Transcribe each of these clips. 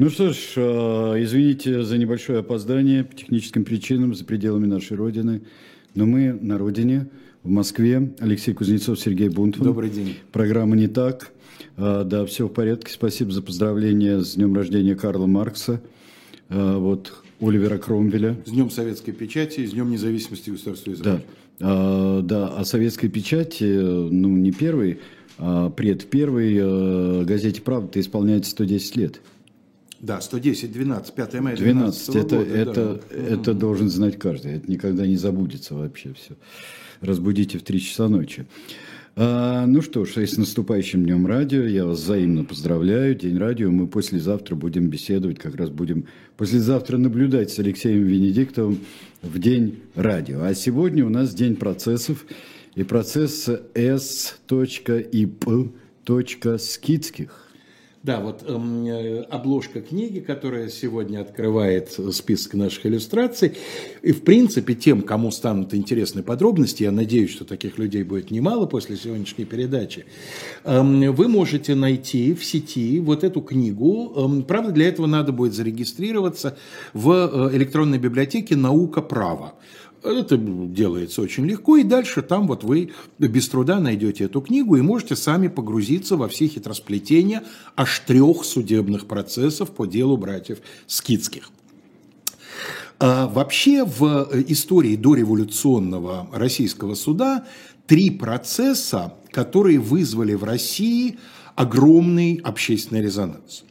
Ну что ж, э, извините за небольшое опоздание по техническим причинам за пределами нашей Родины. Но мы на Родине, в Москве. Алексей Кузнецов, Сергей Бунтман. Добрый день. Программа «Не так». Э, да, все в порядке. Спасибо за поздравление с днем рождения Карла Маркса. Э, вот Оливера Кромвеля. С Днем Советской Печати и с Днем Независимости государства Израиль. Да, да, о советской печати, ну, не первый, а пред первый газете «Правда» исполняется 110 лет. Да, 110, 12, 5 мая 12. 12 это, года, это, да. это должен знать каждый. Это никогда не забудется вообще все. Разбудите в 3 часа ночи. А, ну что ж, с наступающим Днем Радио. Я вас взаимно поздравляю. День радио. Мы послезавтра будем беседовать, как раз будем послезавтра наблюдать с Алексеем Венедиктовым в День радио. А сегодня у нас День процессов. И процесс S.IP.Скидских – да, вот эм, э, обложка книги, которая сегодня открывает список наших иллюстраций. И, в принципе, тем, кому станут интересны подробности, я надеюсь, что таких людей будет немало после сегодняшней передачи, эм, вы можете найти в сети вот эту книгу. Эм, правда, для этого надо будет зарегистрироваться в э, электронной библиотеке «Наука права». Это делается очень легко, и дальше там вот вы без труда найдете эту книгу и можете сами погрузиться во все хитросплетения аж трех судебных процессов по делу братьев Скидских. А вообще в истории дореволюционного российского суда три процесса, которые вызвали в России огромный общественный резонанс.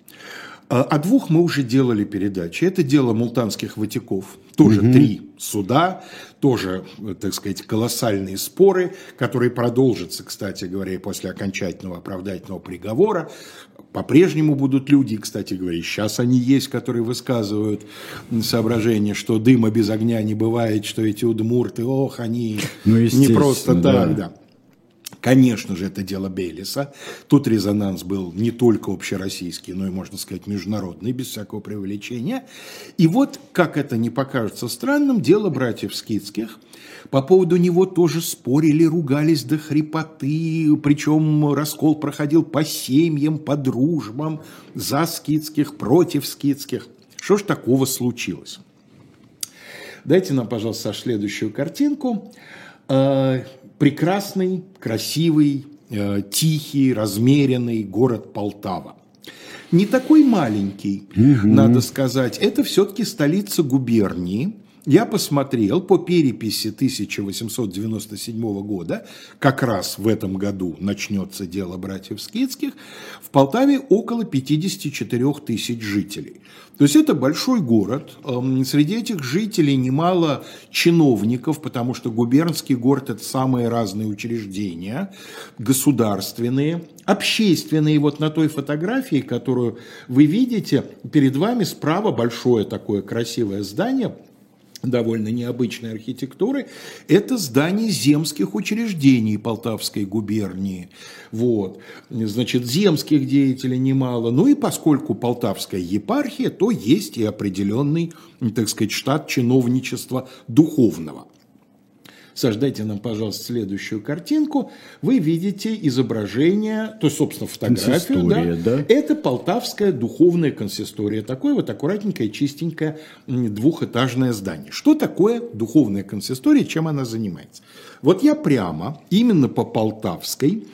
А, о двух мы уже делали передачи. Это дело мултанских ватиков, тоже угу. три суда, тоже, так сказать, колоссальные споры, которые продолжатся, кстати говоря, после окончательного оправдательного приговора. По-прежнему будут люди, кстати говоря, сейчас они есть, которые высказывают соображение, что дыма без огня не бывает, что эти удмурты, ох, они ну, не просто так, да. да. Конечно же, это дело Бейлиса. Тут резонанс был не только общероссийский, но и, можно сказать, международный, без всякого преувеличения. И вот, как это не покажется странным, дело братьев Скидских. По поводу него тоже спорили, ругались до хрипоты, причем раскол проходил по семьям, по дружбам, за Скидских, против Скидских. Что ж такого случилось? Дайте нам, пожалуйста, следующую картинку. Прекрасный, красивый, э, тихий, размеренный город Полтава. Не такой маленький, угу. надо сказать. Это все-таки столица губернии. Я посмотрел по переписи 1897 года, как раз в этом году начнется дело братьев Скидских, в Полтаве около 54 тысяч жителей. То есть это большой город. Эм, среди этих жителей немало чиновников, потому что губернский город – это самые разные учреждения, государственные, общественные. Вот на той фотографии, которую вы видите, перед вами справа большое такое красивое здание – довольно необычной архитектуры, это здание земских учреждений Полтавской губернии. Вот. Значит, земских деятелей немало. Ну и поскольку Полтавская епархия, то есть и определенный, так сказать, штат чиновничества духовного. Сождайте нам, пожалуйста, следующую картинку. Вы видите изображение, то есть, собственно, фотографию. Да? да? Это Полтавская духовная консистория. Такое вот аккуратненькое, чистенькое двухэтажное здание. Что такое духовная консистория, чем она занимается? Вот я прямо, именно по Полтавской,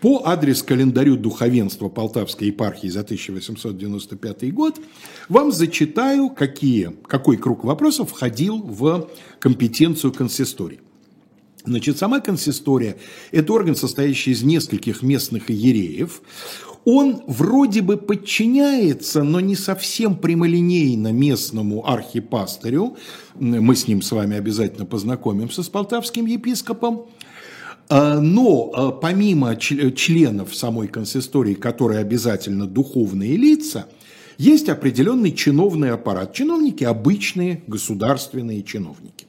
по адрес-календарю духовенства Полтавской епархии за 1895 год вам зачитаю, какие, какой круг вопросов входил в компетенцию консистории. Значит, сама консистория – это орган, состоящий из нескольких местных иереев. Он вроде бы подчиняется, но не совсем прямолинейно местному архипастырю. Мы с ним с вами обязательно познакомимся с полтавским епископом. А, но а, помимо членов самой консистории, которые обязательно духовные лица, есть определенный чиновный аппарат. Чиновники – обычные государственные чиновники.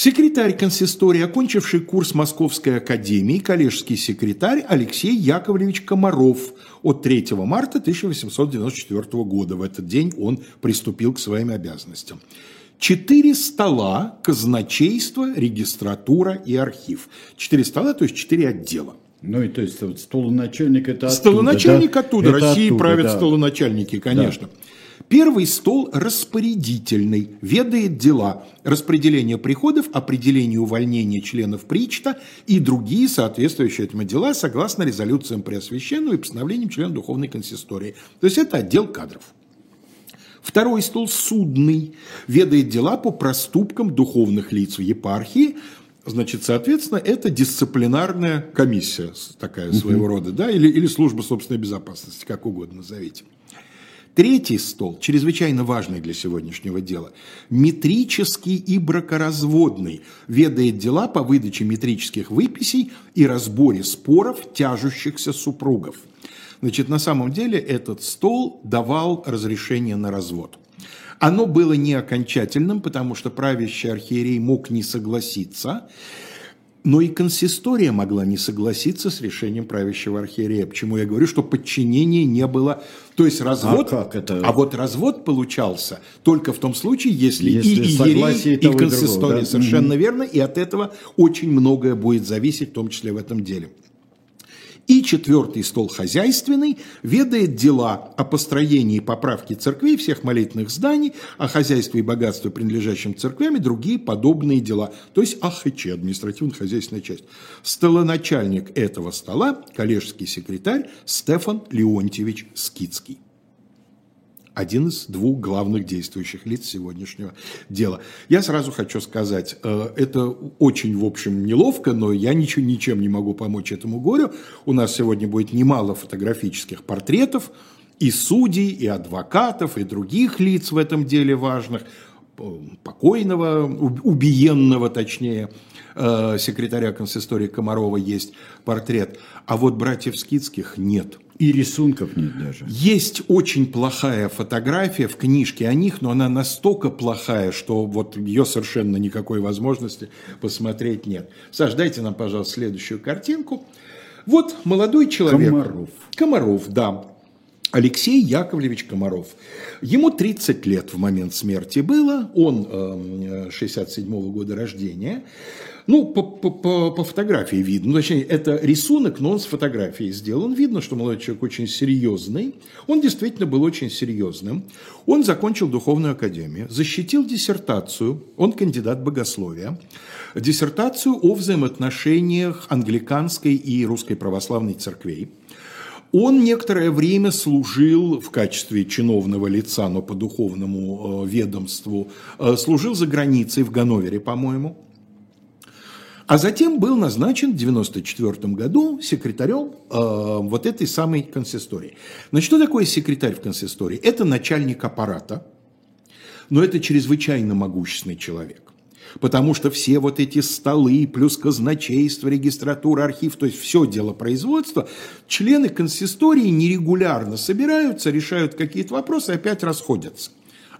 Секретарь консистории, окончивший курс Московской академии, коллежский секретарь Алексей Яковлевич Комаров от 3 марта 1894 года. В этот день он приступил к своим обязанностям. Четыре стола, казначейство, регистратура и архив. Четыре стола, то есть четыре отдела. Ну и то есть вот столоначальник это оттуда, Столоначальник да? оттуда. Это России оттуда, правят да. столоначальники, конечно. Первый стол распорядительный, ведает дела распределения приходов, определения увольнения членов Причта и другие соответствующие этому дела согласно резолюциям Преосвященного и постановлениям членов Духовной консистории. То есть это отдел кадров. Второй стол судный, ведает дела по проступкам духовных лиц в епархии. Значит, соответственно, это дисциплинарная комиссия такая своего рода, да, или, или служба собственной безопасности, как угодно назовите. Третий стол, чрезвычайно важный для сегодняшнего дела, метрический и бракоразводный, ведает дела по выдаче метрических выписей и разборе споров тяжущихся супругов. Значит, на самом деле этот стол давал разрешение на развод. Оно было не окончательным, потому что правящий архиерей мог не согласиться, но и консистория могла не согласиться с решением правящего архиерея. Почему я говорю, что подчинения не было. То есть развод, А как это? а вот развод получался только в том случае, если, Если и иерей, и другого, консистория. да? Совершенно верно. И от этого очень многое будет зависеть, в том числе в этом деле. И четвертый стол хозяйственный ведает дела о построении и поправке церквей, всех молитвенных зданий, о хозяйстве и богатстве, принадлежащим церквям и другие подобные дела. То есть АХЧ, административно-хозяйственная часть. Столоначальник этого стола, коллежский секретарь Стефан Леонтьевич Скицкий один из двух главных действующих лиц сегодняшнего дела. Я сразу хочу сказать, э, это очень, в общем, неловко, но я ничего, ничем не могу помочь этому горю. У нас сегодня будет немало фотографических портретов и судей, и адвокатов, и других лиц в этом деле важных, э, покойного, уб- убиенного, точнее, э, секретаря консистории Комарова есть портрет, а вот братьев Скидских нет – И рисунков нет даже. есть очень плохая фотография в книжке о них, но она настолько плохая, что вот ее совершенно никакой возможности посмотреть нет. Саш, дайте нам, пожалуйста, следующую картинку. Вот молодой человек. Комаров. Комаров, да. Алексей Яковлевич Комаров. Ему 30 лет в момент смерти было, он э, 67 года рождения. Ну, по, по- по- по фотографии видно, ну, точнее, это рисунок, но он с фотографией сделан. Видно, что молодой человек очень серьезный. Он действительно был очень серьезным. Он закончил духовную академию, защитил диссертацию, он кандидат богословия, диссертацию о взаимоотношениях англиканской и русской православной церквей. Он некоторое время служил в качестве чиновного лица, но по духовному э, ведомству, э, служил за границей в Ганновере, по-моему. А затем был назначен в 1994 году секретарем э, вот этой самой консистории. Значит, что такое секретарь в консистории? Это начальник аппарата, но это чрезвычайно могущественный человек. Потому что все вот эти столы, плюс казначейство, регистратура, архив, то есть все дело производства, члены консистории нерегулярно собираются, решают какие-то вопросы опять расходятся.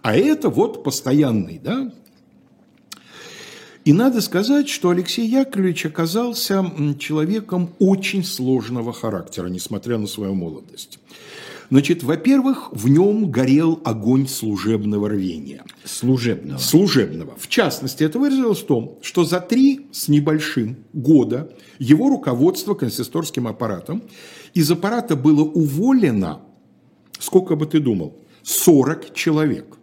А это вот постоянный, да, и надо сказать, что Алексей Яковлевич оказался человеком очень сложного характера, несмотря на свою молодость. Значит, во-первых, в нем горел огонь служебного рвения. Служебного. Служебного. В частности, это выразилось в том, что за три с небольшим года его руководство консисторским аппаратом из аппарата было уволено, сколько бы ты думал, 40 человек.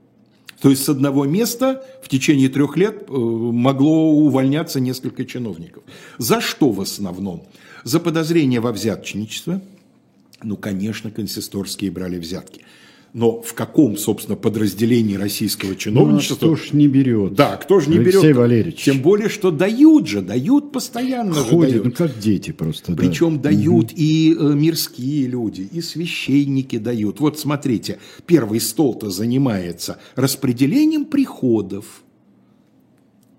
То есть с одного места в течение трех лет э, могло увольняться несколько чиновников. За что в основном? За подозрение во взяточничестве. Ну, конечно, консисторские брали взятки. Но в каком, собственно, подразделении российского Ну, а чиновничества? кто ж не берет? Да, кто же не берет? Алексей Валерьевич. Тем более, что дают же, дают постоянно же Ходят, дают. ну как дети просто. да. Причем дают и э, мирские люди, и священники дают. Вот смотрите, первый стол-то занимается распределением приходов.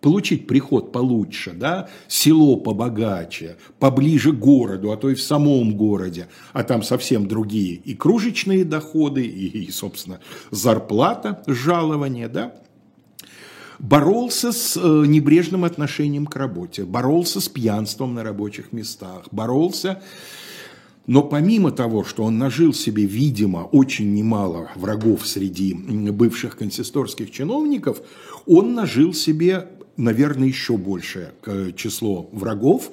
Получить приход получше, да, село побогаче, поближе к городу, а то и в самом городе, а там совсем другие и кружечные доходы, и, и, собственно, зарплата, жалование, да, боролся с э, небрежным отношением к работе, боролся с пьянством на рабочих местах, боролся, но помимо того, что он нажил себе, видимо, очень немало врагов среди бывших консисторских чиновников, он нажил себе, наверное, еще большее э, число врагов,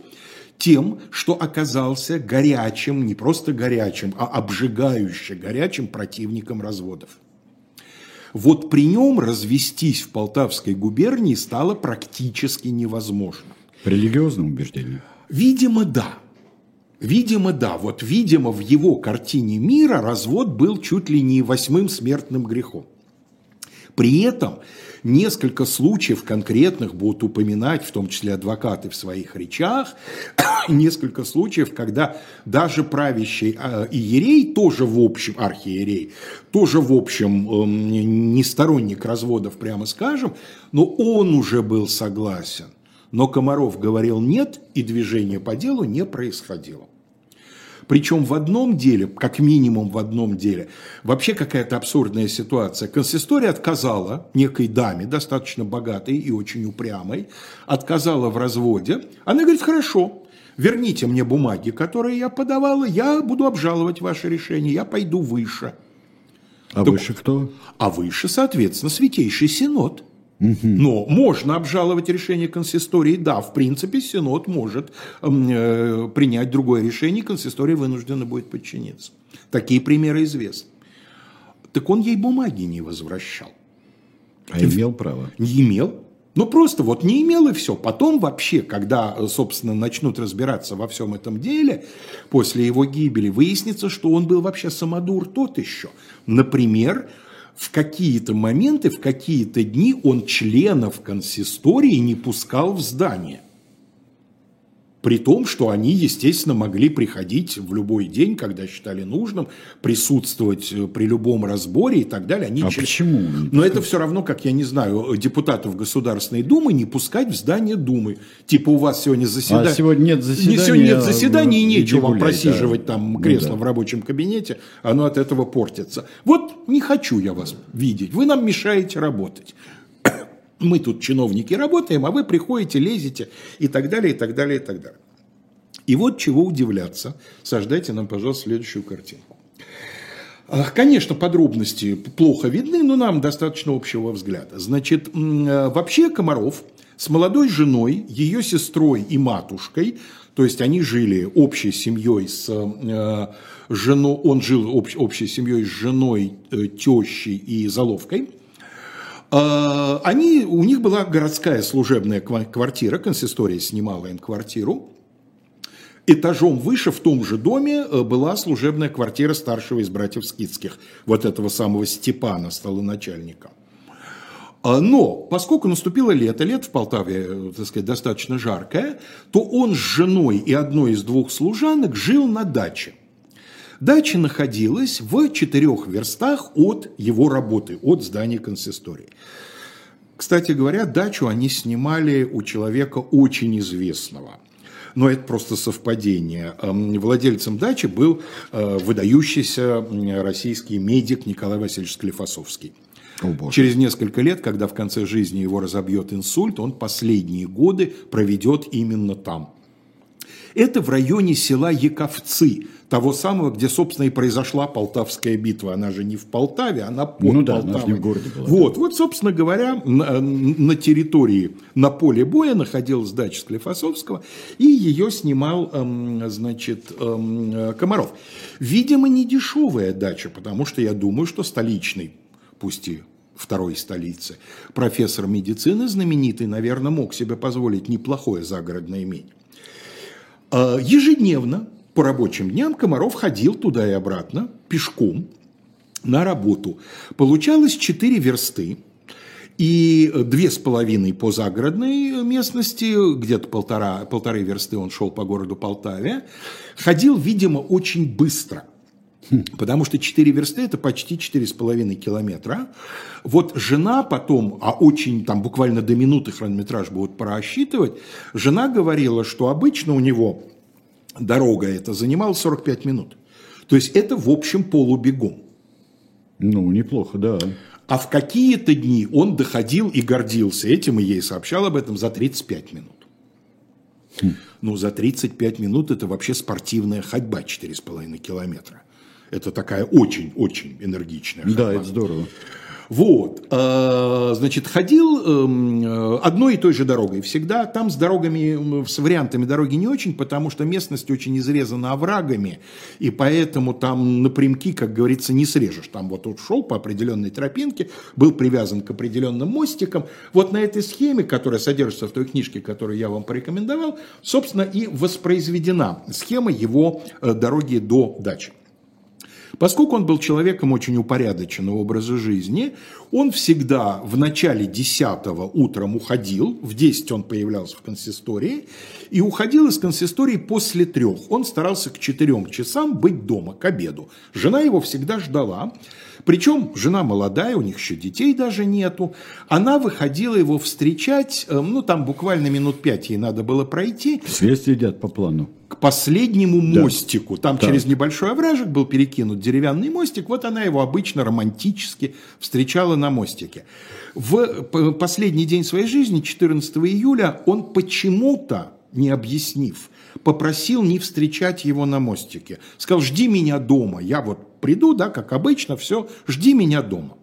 Тем, что оказался горячим, не просто горячим, а обжигающе горячим противником разводов. Вот при нем развестись в Полтавской губернии стало практически невозможно. По религиозному убеждению? Видимо, да. Видимо, да. Вот, видимо, в его картине мира развод был чуть ли не восьмым смертным грехом. При этом несколько случаев конкретных будут упоминать, в том числе адвокаты в своих речах, несколько случаев, когда даже правящий э, иерей, тоже в общем, архиерей, тоже в общем э, не сторонник разводов, прямо скажем, но он уже был согласен. Но Комаров говорил нет, и движение по делу не происходило. Причем в одном деле, как минимум в одном деле, вообще какая-то абсурдная ситуация. Консистория отказала некой даме, достаточно богатой и очень упрямой, отказала в разводе. Она говорит, хорошо, верните мне бумаги, которые я подавала, я буду обжаловать ваше решение, я пойду выше. А так, выше кто? А выше, соответственно, Святейший Синод. Но можно обжаловать решение консистории. Да, в принципе, Синод может э, принять другое решение, консистория вынуждена будет подчиниться. Такие примеры известны. Так он ей бумаги не возвращал. А имел право? Не имел. Ну, просто вот не имел и все. Потом вообще, когда, собственно, начнут разбираться во всем этом деле, после его гибели, выяснится, что он был вообще самодур тот еще. Например, в какие-то моменты, в какие-то дни он членов консистории не пускал в здание. При том, что они, естественно, могли приходить в любой день, когда считали нужным, присутствовать э, при любом разборе и так далее. Они а член... почему? Но это все равно, как, я не знаю, депутатов Государственной Думы не пускать в здание Думы. Типа у вас сегодня заседание... А сегодня нет заседания. Сегодня нет заседания и нечего вам просиживать да. там кресло ну, да. в рабочем кабинете, оно от этого портится. Вот не хочу я вас видеть, вы нам мешаете работать мы тут чиновники работаем, а вы приходите, лезете и так далее, и так далее, и так далее. И вот чего удивляться. Сождайте нам, пожалуйста, следующую картинку. Конечно, подробности плохо видны, но нам достаточно общего взгляда. Значит, э, вообще Комаров с молодой женой, ее сестрой и матушкой, то есть они жили общей семьей с э, женой, он жил общ, общей семьей с женой, э, тещей и заловкой – а, они, у них была городская служебная квартира, консистория снимала им квартиру. Этажом выше в том же доме э, была служебная квартира старшего из братьев Скидских, вот этого самого Степана, столоначальника. А, но поскольку наступило лето, лето в Полтаве, э, так сказать, достаточно жаркое, то он с женой и одной из двух служанок жил на даче. Дача находилась в четырех верстах от его работы, от здания консистории. Кстати говоря, дачу они снимали у человека очень известного. Но это просто совпадение. Эм, владельцем дачи был э, выдающийся российский медик Николай Васильевич Склифосовский. О, Через несколько лет, когда в конце жизни его разобьет инсульт, он последние годы проведет именно там. Это в районе села Яковцы, того самого, где, собственно, и произошла Полтавская битва. Она же не в Полтаве, она под ну, да, Полтавой. Она не в городе была. Вот, вот, собственно говоря, на, на территории, на поле боя находилась дача Склифосовского, и ее снимал, эм, значит, эм, Комаров. Видимо, не дешевая дача, потому что я думаю, что столичный, пусть и второй столицы, профессор медицины знаменитый, наверное, мог себе позволить неплохое загородное имение. Э, ежедневно по рабочим дням Комаров ходил туда и обратно пешком на работу. Получалось 4 версты и две с половиной по загородной местности, где-то полтора, полторы версты он шел по городу Полтаве. Ходил, видимо, очень быстро – Потому что 4 версты – это почти 4,5 километра. Вот жена потом, а очень, там буквально до минуты хронометраж будут просчитывать, жена говорила, что обычно у него дорога эта занимала 45 минут. То есть это в общем полубегом. Ну, неплохо, да. А в какие-то дни он доходил и гордился этим, и ей сообщал об этом за 35 минут. Хм. Ну, за 35 минут это вообще спортивная ходьба 4,5 километра. Это такая очень-очень энергичная. Да, это здорово. Вот, э, значит, ходил эм, э, одной и той же дорогой всегда. Там с дорогами, с вариантами дороги не очень, потому что местность очень изрезана оврагами, и поэтому там напрямки, как говорится, не срежешь. Там вот он шел по определенной тропинке, был привязан к определенным мостикам. Вот на этой схеме, которая содержится в той книжке, которую я вам порекомендовал, собственно, и воспроизведена схема его э, дороги до дачи. Поскольку он был человеком очень упорядоченного образа жизни, он всегда в начале 10 утром уходил, в 10 он появлялся в консистории, и уходил из консистории после трех. Он старался к четырем часам быть дома, к обеду. Жена его всегда ждала. Причем жена молодая, у них еще детей даже нету. Она выходила его встречать, э, ну там буквально минут пять ей надо было пройти. Все следят по плану. К последнему да. мостику. Там да. через небольшой овражек был перекинут деревянный мостик. Вот она его обычно романтически встречала на мостике. В последний день своей жизни, 14 июля, он почему-то, не объяснив, попросил не встречать его на мостике. Сказал, жди меня дома, я вот приду, да, как обычно, все, жди меня дома.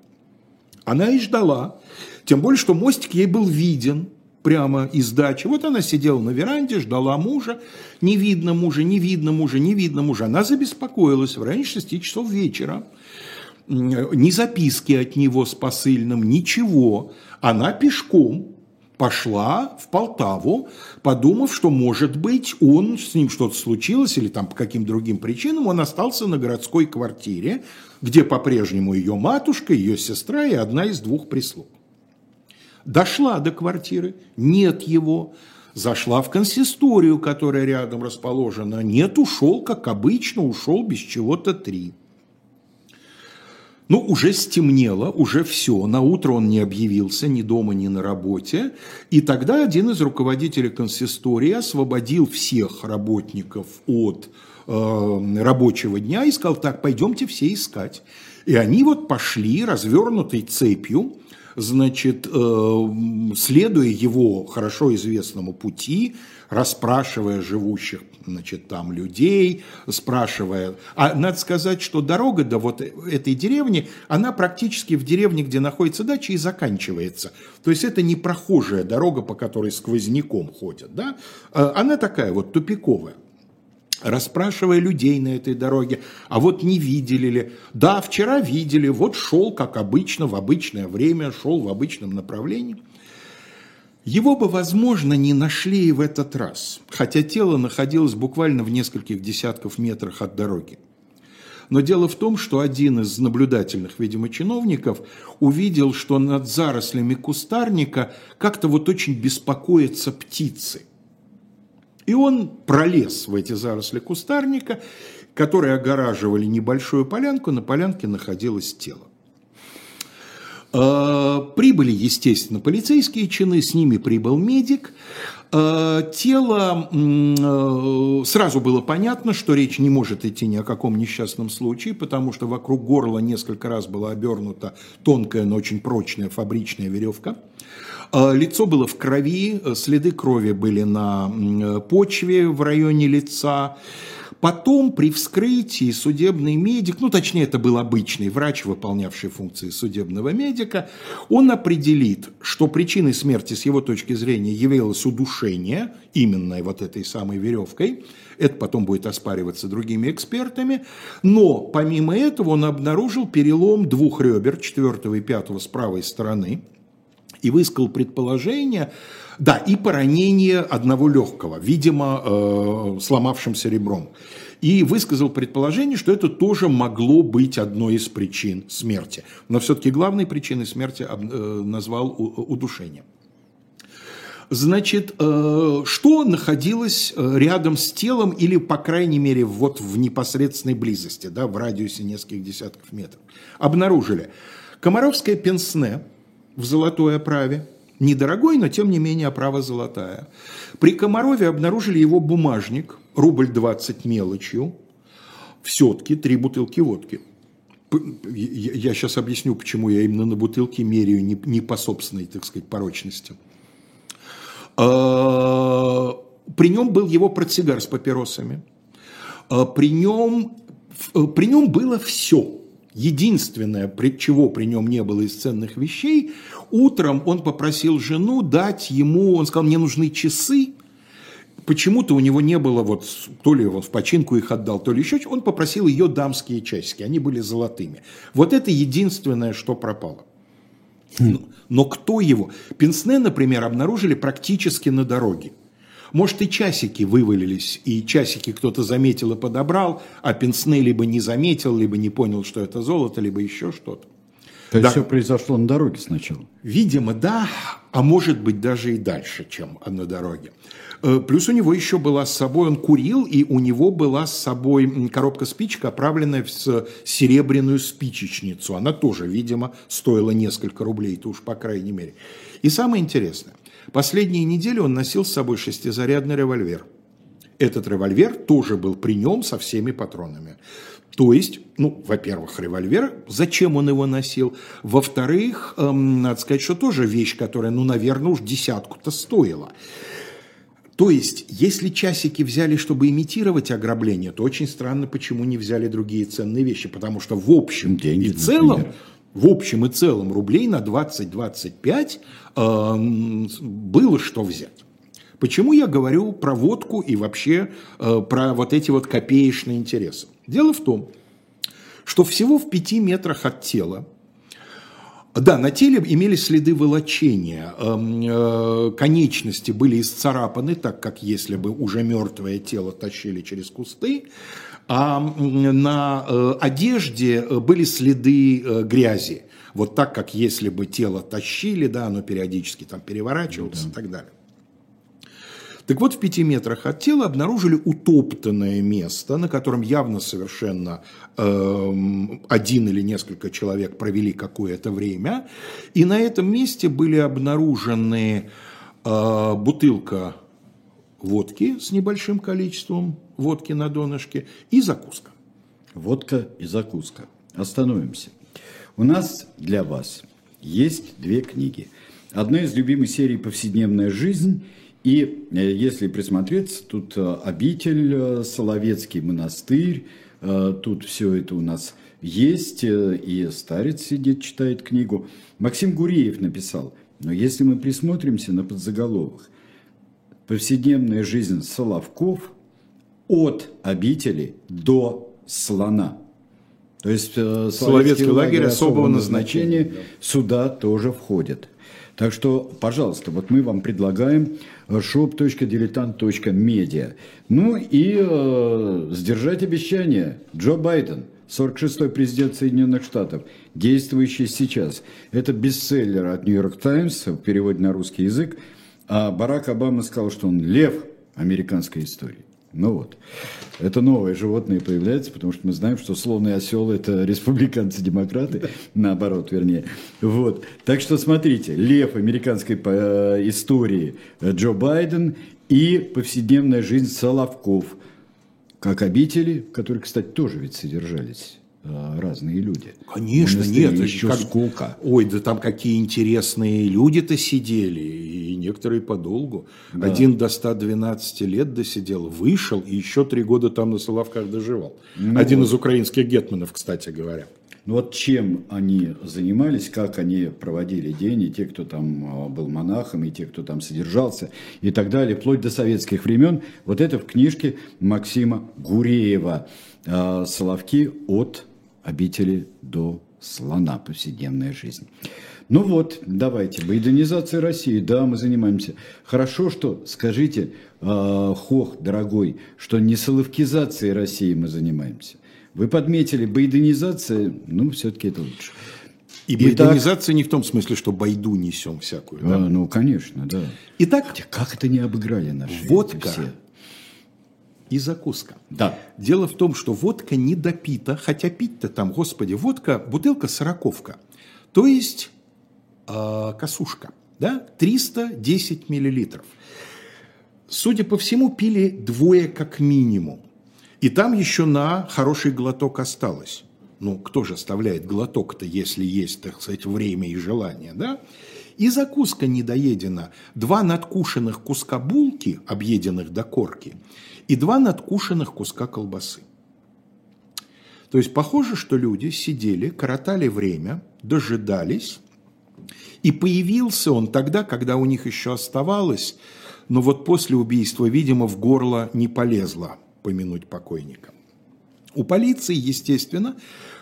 Она и ждала, тем более, что мостик ей был виден прямо из дачи. Вот она сидела на веранде, ждала мужа, не видно мужа, не видно мужа, не видно мужа. Она забеспокоилась в районе 6 часов вечера. Ни записки от него с посыльным, ничего. Она пешком пошла в Полтаву, подумав, что, может быть, он, с ним что-то случилось, или там по каким другим причинам, он остался на городской квартире, где по-прежнему ее матушка, ее сестра и одна из двух прислуг. Дошла до квартиры, нет его, зашла в консисторию, которая рядом расположена, нет, ушел, как обычно, ушел без чего-то три. Ну, уже стемнело, уже все. На утро он не объявился ни дома, ни на работе. И тогда один из руководителей консистории освободил всех работников от э, рабочего дня и сказал, так, пойдемте все искать. И они вот пошли развернутой цепью, значит, э, следуя его хорошо известному пути, расспрашивая живущих значит, там людей, спрашивая. А надо сказать, что дорога до вот этой деревни, она практически в деревне, где находится дача, и заканчивается. То есть это не прохожая дорога, по которой сквозняком ходят. Да? А она такая вот тупиковая расспрашивая людей на этой дороге, а вот не видели ли. Да, вчера видели, вот шел, как обычно, в обычное время, шел в обычном направлении. Его бы, возможно, не нашли и в этот раз, хотя тело находилось буквально в нескольких десятков метрах от дороги. Но дело в том, что один из наблюдательных, видимо, чиновников увидел, что над зарослями кустарника как-то вот очень беспокоятся птицы. И он пролез в эти заросли кустарника, которые огораживали небольшую полянку, на полянке находилось тело. Э, прибыли, естественно, полицейские чины, с ними прибыл медик. Э, тело, э, сразу было понятно, что речь не может идти ни о каком несчастном случае, потому что вокруг горла несколько раз была обернута тонкая, но очень прочная фабричная веревка. Лицо было в крови, следы крови были на почве в районе лица. Потом при вскрытии судебный медик, ну точнее это был обычный врач, выполнявший функции судебного медика, он определит, что причиной смерти с его точки зрения явилось удушение, именно вот этой самой веревкой, это потом будет оспариваться другими экспертами, но помимо этого он обнаружил перелом двух ребер, четвертого и пятого с правой стороны, и высказал предположение, да, и поранение одного легкого, видимо, э, сломавшимся ребром. И высказал предположение, что это тоже могло быть одной из причин смерти. Но все-таки главной причиной смерти э, назвал удушение. Значит, э, что находилось э, рядом с телом или, по крайней мере, вот в непосредственной близости, да, в радиусе нескольких десятков метров? Обнаружили комаровское пенсне – в золотой оправе. Недорогой, но тем не менее оправа золотая. При Комарове обнаружили его бумажник, рубль 20 мелочью, все-таки три бутылки водки. Я сейчас объясню, почему я именно на бутылке меряю не по собственной, так сказать, порочности. А, при нем был его портсигар с папиросами. А, при нем, при нем было все – единственное, чего при нем не было из ценных вещей, утром он попросил жену дать ему, он сказал, мне нужны часы, почему-то у него не было, вот, то ли он в починку их отдал, то ли еще, он попросил ее дамские часики, они были золотыми. Вот это единственное, что пропало. Но, кто его? Пенсне, например, обнаружили практически на дороге. Может, и часики вывалились, и часики кто-то заметил и подобрал, а Пенсне либо не заметил, либо не понял, что это золото, либо еще что-то. То есть да. все произошло на дороге сначала? Видимо, да, а может быть даже и дальше, чем на дороге. Э, плюс у него еще была с собой, он курил, и у него была с собой коробка спичек, оправленная в серебряную спичечницу. Она тоже, видимо, стоила несколько рублей, это уж по крайней мере. И самое интересное, последние недели он носил с собой шестизарядный револьвер. Этот револьвер тоже был при нем со всеми патронами. То есть, ну, во-первых, револьвер, зачем он его носил? Во-вторых, эм, надо сказать, что тоже вещь, которая, ну, наверное, уж десятку-то стоила. То есть, если часики взяли, чтобы имитировать ограбление, то очень странно, почему не взяли другие ценные вещи. Потому что в общем Деньги, и целом, например. в общем и целом рублей на 20-25 э, было что взять. Почему я говорю про водку и вообще э, про вот эти вот копеечные интересы? Дело в том, что всего в пяти метрах от тела да, на теле имелись следы волочения. Эм, э, конечности были исцарапаны, так как если бы уже мертвое тело тащили через кусты. А на э, одежде были следы грязи. Вот так, как если бы тело тащили, да, оно периодически там переворачивалось да. и так далее. Так вот, в пяти метрах от тела обнаружили утоптанное место, на котором явно совершенно э, один или несколько человек провели какое-то время. И на этом месте были обнаружены э, бутылка водки с небольшим количеством водки на донышке и закуска. Водка и закуска. Остановимся. У нас для вас есть две книги. Одна из любимой серий «Повседневная жизнь» И э, если присмотреться, тут э, обитель, э, Соловецкий монастырь, тут все это у нас есть, и старец сидит, читает книгу. Максим Гуреев написал, но если мы присмотримся на подзаголовок, повседневная жизнь Соловков от обители до слона. То есть Соловецкий лагерь особого назначения сюда тоже входит. Так что, пожалуйста, вот мы вам предлагаем shop.diletant.media. Ну и э, сдержать обещание. Джо Байден, 46-й президент Соединенных Штатов, действующий сейчас. Это бестселлер от Нью-Йорк Таймс в переводе на русский язык. А Барак Обама сказал, что он лев американской истории. Ну вот. Это новое животное появляется, потому что мы знаем, что слон осел – это республиканцы-демократы, наоборот, вернее. Вот. Так что смотрите, лев американской э, истории Джо Байден и повседневная жизнь Соловков, как обители, которые, кстати, тоже ведь содержались разные люди. Конечно, нет. Еще как... сколько. Ой, да там какие интересные люди-то сидели, и некоторые подолгу. Да. Один до 112 лет досидел, вышел, и еще три года там на Соловках доживал. Ну, Один из украинских гетманов, кстати говоря. Ну вот чем они занимались, как они проводили день, и те, кто там э, был монахом, и те, кто там содержался, и так далее, вплоть до советских времен. Вот это в книжке Максима Гуреева э, «Соловки от обители до слона повседневная жизнь. Ну вот, давайте, байденизация России, да, мы занимаемся. Хорошо, что, скажите, э, Хох, дорогой, что не соловкизацией России мы занимаемся. Вы подметили, байденизация, ну, все-таки это лучше. И байденизация не в том смысле, что байду несем всякую. Да? А, ну, конечно, да. Итак, Хотя как это не обыграли наши водка все? И закуска. Да. Дело в том, что водка не допита, хотя пить-то там, господи, водка, бутылка сороковка, то есть э, косушка, да, 310 миллилитров. Судя по всему, пили двое как минимум. И там еще на хороший глоток осталось. Ну, кто же оставляет глоток-то, если есть, так сказать, время и желание, да? И закуска недоедена. Два надкушенных куска булки, объеденных до корки, и два надкушенных куска колбасы. То есть похоже, что люди сидели, коротали время, дожидались, и появился он тогда, когда у них еще оставалось, но вот после убийства, видимо, в горло не полезло помянуть покойника. У полиции, естественно,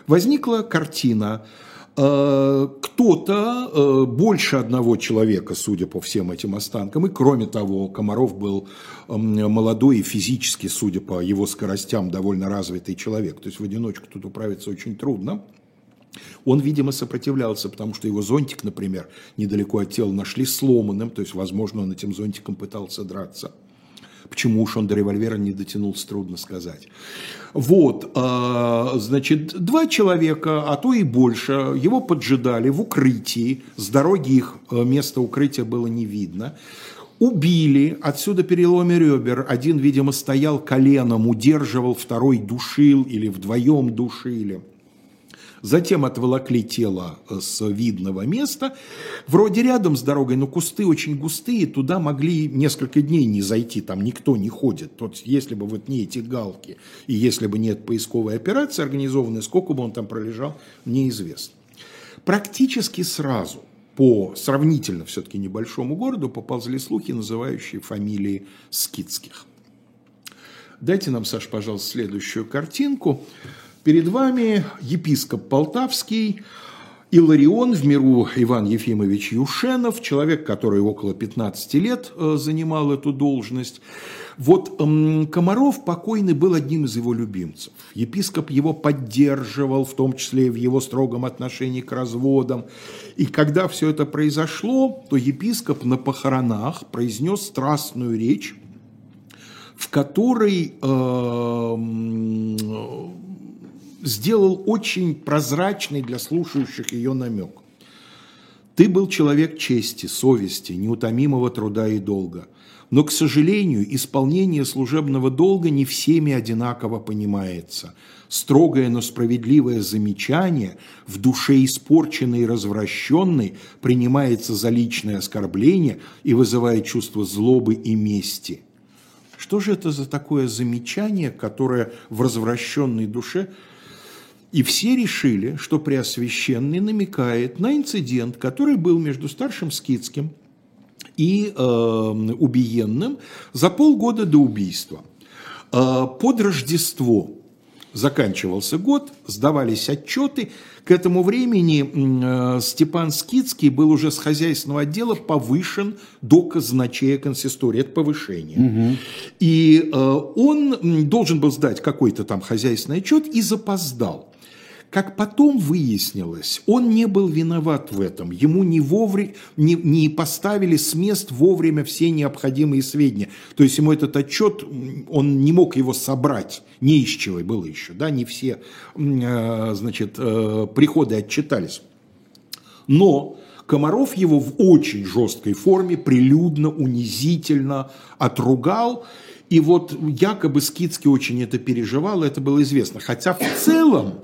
возникла картина кто-то, э, больше одного человека, судя по всем этим останкам, и кроме того, Комаров был молодой и физически, судя по его скоростям, довольно развитый человек, то есть в одиночку тут управиться очень трудно. Он, видимо, сопротивлялся, потому что его зонтик, например, недалеко от тела нашли сломанным, то есть, возможно, он этим зонтиком пытался драться. Почему уж он до револьвера не дотянулся, трудно сказать. Вот, а, значит, два человека, а то и больше, его поджидали в укрытии, с дороги их э, место укрытия было не видно. Убили, отсюда переломе ребер. Один, видимо, стоял коленом, удерживал, второй душил или вдвоем душили. Затем отволокли тело э, с видного места. Вроде рядом с дорогой, но кусты очень густые, туда могли несколько дней не зайти, там никто не ходит. Вот если бы вот не эти галки, и если бы нет поисковой операции организованной, сколько бы он там пролежал, неизвестно. Практически сразу по сравнительно все-таки небольшому городу поползли слухи, называющие фамилии Скидских. Дайте нам, Саш, пожалуйста, следующую картинку. Перед вами епископ Полтавский, Иларион, в миру Иван Ефимович Юшенов, человек, который около 15 лет э, занимал эту должность. Вот Комаров покойный был одним из его любимцев. Епископ его поддерживал, в том числе и в его строгом отношении к разводам. И когда все это произошло, то епископ на похоронах произнес страстную речь, в которой э, сделал очень прозрачный для слушающих ее намек. Ты был человек чести, совести, неутомимого труда и долга. Но, к сожалению, исполнение служебного долга не всеми одинаково понимается. Строгое, но справедливое замечание в душе испорченной и развращенной принимается за личное оскорбление и вызывает чувство злобы и мести. Что же это за такое замечание, которое в развращенной душе и все решили, что Преосвященный намекает на инцидент, который был между старшим Скидским и э, убиенным за полгода до убийства. Э, под Рождество заканчивался год, сдавались отчеты. К этому времени э, Степан Скидский был уже с хозяйственного отдела повышен до казначея консистории. Это повышение. Угу. И э, он должен был сдать какой-то там хозяйственный отчет и запоздал. Как потом выяснилось, он не был виноват в этом. Ему не, вовремя, не, не поставили с мест вовремя все необходимые сведения. То есть ему этот отчет, он не мог его собрать. Не из чего было еще. Да? Не все э, значит, э, приходы отчитались. Но Комаров его в очень жесткой форме прилюдно, унизительно отругал. И вот якобы Скидский очень это переживал, это было известно. Хотя в целом